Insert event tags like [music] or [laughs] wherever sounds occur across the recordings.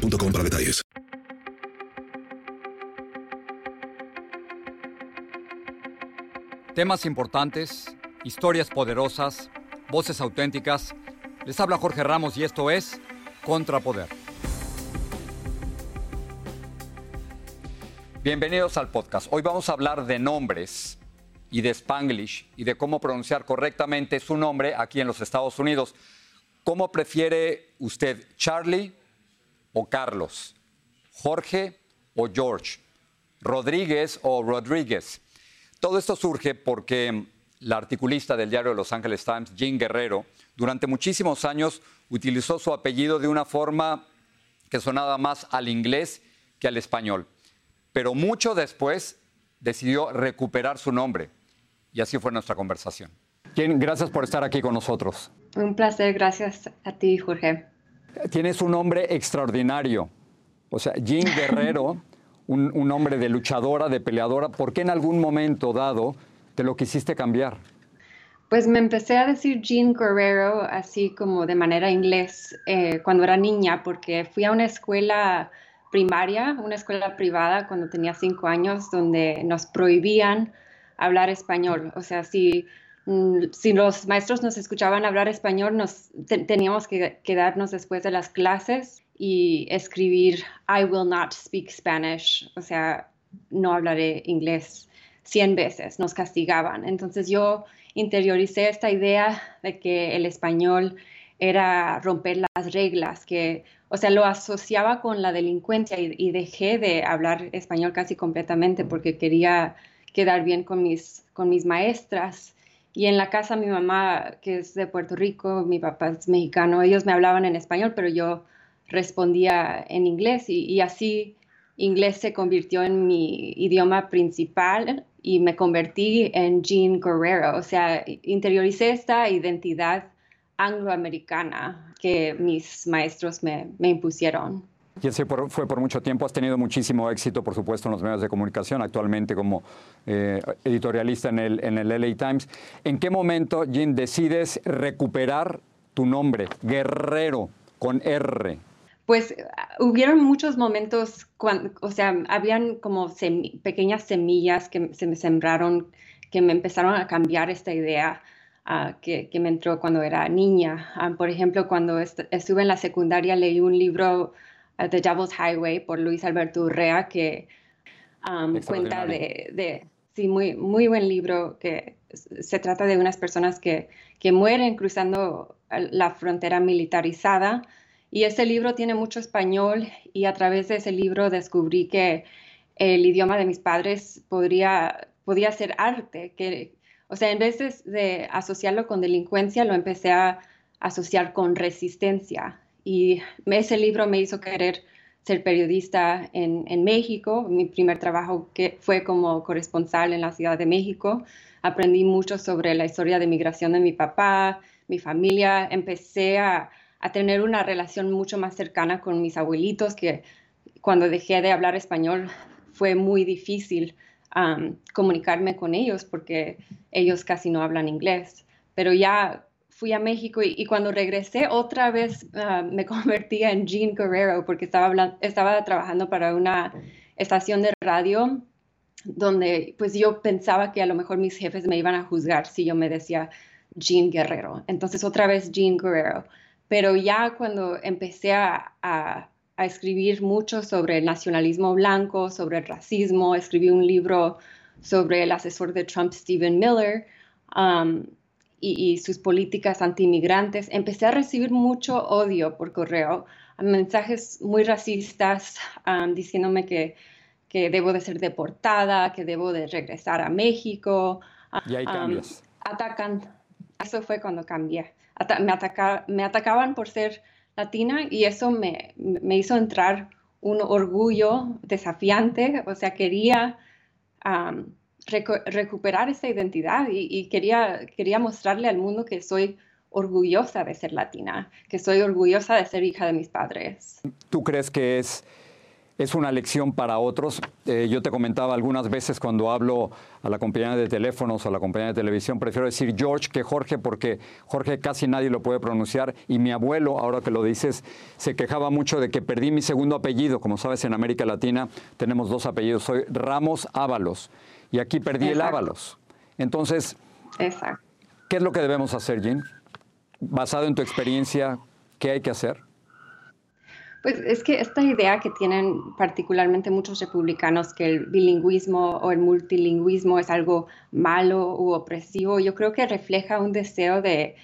boostmobile.com para detalles. Temas importantes, historias poderosas, voces auténticas. Les habla Jorge Ramos y esto es Contrapoder. Bienvenidos al podcast. Hoy vamos a hablar de nombres y de Spanglish y de cómo pronunciar correctamente su nombre aquí en los Estados Unidos. ¿Cómo prefiere usted, Charlie o Carlos, Jorge o George, Rodríguez o Rodríguez. Todo esto surge porque la articulista del diario Los Angeles Times, Jean Guerrero, durante muchísimos años utilizó su apellido de una forma que sonaba más al inglés que al español. Pero mucho después decidió recuperar su nombre. Y así fue nuestra conversación. Jean, gracias por estar aquí con nosotros. Un placer, gracias a ti, Jorge. Tienes un nombre extraordinario. O sea, Jean [laughs] Guerrero, un, un nombre de luchadora, de peleadora. ¿Por qué en algún momento dado te lo quisiste cambiar? Pues me empecé a decir Jean Guerrero así como de manera inglés eh, cuando era niña, porque fui a una escuela primaria, una escuela privada cuando tenía cinco años, donde nos prohibían hablar español. O sea, si si los maestros nos escuchaban hablar español, nos teníamos que quedarnos después de las clases y escribir I will not speak Spanish, o sea, no hablaré inglés 100 veces, nos castigaban. Entonces yo interioricé esta idea de que el español era romper las reglas, que, o sea, lo asociaba con la delincuencia y, y dejé de hablar español casi completamente porque quería quedar bien con mis, con mis maestras y en la casa mi mamá, que es de Puerto Rico, mi papá es mexicano, ellos me hablaban en español, pero yo respondía en inglés y, así inglés se convirtió en mi idioma principal y me convertí en Jean Guerrero, o sea, interioricé esta identidad angloamericana que mis maestros me, me impusieron. Y ese fue por mucho tiempo. Has tenido muchísimo éxito, por supuesto, en los medios de comunicación, actualmente como eh, editorialista en el, en el LA Times. ¿En qué momento, Jim, decides recuperar tu nombre, Guerrero, con R? Pues hubieron muchos momentos, cuando, o sea, habían como pequeñas semillas que se me sembraron, que me empezaron a cambiar esta idea. Ah, que, que, me entró cuando era niña. Ah, por ejemplo, cuando estuve en la secundaria leí un libro The Devil's Highway por Luis Alberto Urrea, que um, cuenta de, sí, muy, muy buen libro, que se trata de unas personas que, que mueren cruzando la frontera militarizada. Y ese libro tiene mucho español y a través de ese libro descubrí que el idioma de mis padres podría, podía ser arte, que, o sea, en vez de asociarlo con delincuencia, lo empecé a asociar con resistencia y ese libro me hizo querer ser periodista en, en, México. Mi primer trabajo que fue como corresponsal en la Ciudad de México. Aprendí mucho sobre la historia de migración de mi papá, mi familia. Empecé a, a tener una relación mucho más cercana con mis abuelitos, que cuando dejé de hablar español fue muy difícil um, comunicarme con ellos porque ellos casi no hablan inglés. Pero ya fui a México y, cuando regresé otra vez ah, me [laughs] convertí en Jean Guerrero porque estaba, estaba trabajando para una estación de radio donde pues yo pensaba que a lo mejor mis jefes me iban a juzgar si yo me decía Jean Guerrero. Entonces otra vez Jean Guerrero. Pero ya cuando empecé a, a, escribir mucho sobre el nacionalismo blanco, sobre el racismo, escribí un libro sobre el asesor de Trump, Stephen Miller, um, y, sus políticas antimigrantes, empecé a recibir mucho odio por correo, mensajes muy racistas diciéndome que, que, debo de ser deportada, que debo de regresar a México. Y ahí Atacan. Eso fue cuando cambié. me, ataca, me atacaban por ser latina y eso me, me hizo entrar un orgullo desafiante, o sea, quería recuperar esa identidad y, quería, quería mostrarle al mundo que soy orgullosa de ser latina, que soy orgullosa de ser hija de mis padres. ¿Tú crees que es es una lección para otros. Eh, yo te comentaba algunas veces cuando hablo a la compañía de teléfonos o a la compañía de televisión, prefiero decir George que Jorge porque Jorge casi nadie lo puede pronunciar y mi abuelo, ahora que lo dices, se quejaba mucho de que perdí mi segundo apellido. Como sabes, en América Latina tenemos dos apellidos. Soy Ramos Ábalos y aquí perdí el Ábalos. Entonces, ¿qué es lo que debemos hacer, Jim? Basado en tu experiencia, ¿qué hay que hacer? Pues es que esta idea que tienen particularmente muchos republicanos que el bilingüismo o el multilingüismo es algo malo u opresivo, yo creo que refleja un deseo de,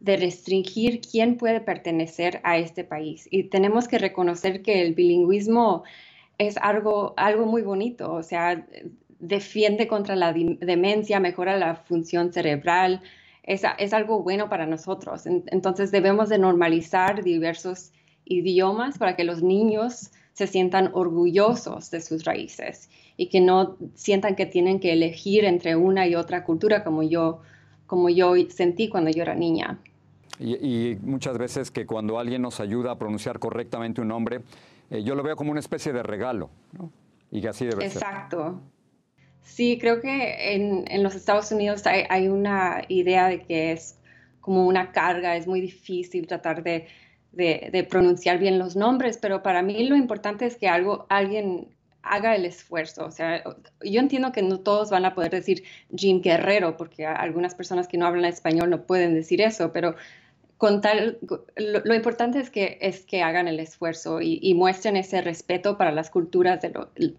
restringir quién puede pertenecer a este país. Y tenemos que reconocer que el bilingüismo es algo, algo muy bonito, o sea, defiende contra la demencia, mejora la función cerebral, es, es algo bueno para nosotros. Entonces debemos de normalizar diversos idiomas para que los niños se sientan orgullosos de sus raíces y que no sientan que tienen que elegir entre una y otra cultura como yo, como yo sentí cuando yo era niña. Y, muchas veces que cuando alguien nos ayuda a pronunciar correctamente un nombre, eh, yo lo veo como una especie de regalo, ¿no? Y que así debe ser. Exacto. Sí, creo que en, en los Estados Unidos hay, una idea de que es como una carga, es muy difícil tratar de de, pronunciar bien los nombres, pero para mí lo importante es que algo, alguien haga el esfuerzo. O sea, yo entiendo que no todos van a poder decir Jim Guerrero, porque algunas personas que no hablan español no pueden decir eso, pero con tal, lo, importante es que, es que hagan el esfuerzo y, muestren ese respeto para las culturas de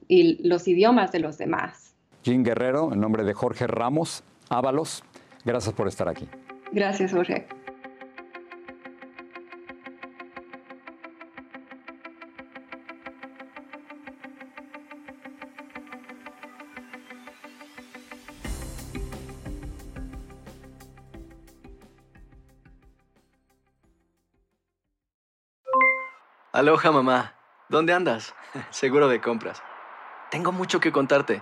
y los idiomas de los demás. Jim Guerrero, en nombre de Jorge Ramos Ábalos, gracias por estar aquí. Gracias, Jorge. Aloha mamá, ¿dónde andas? [laughs] Seguro de compras. Tengo mucho que contarte.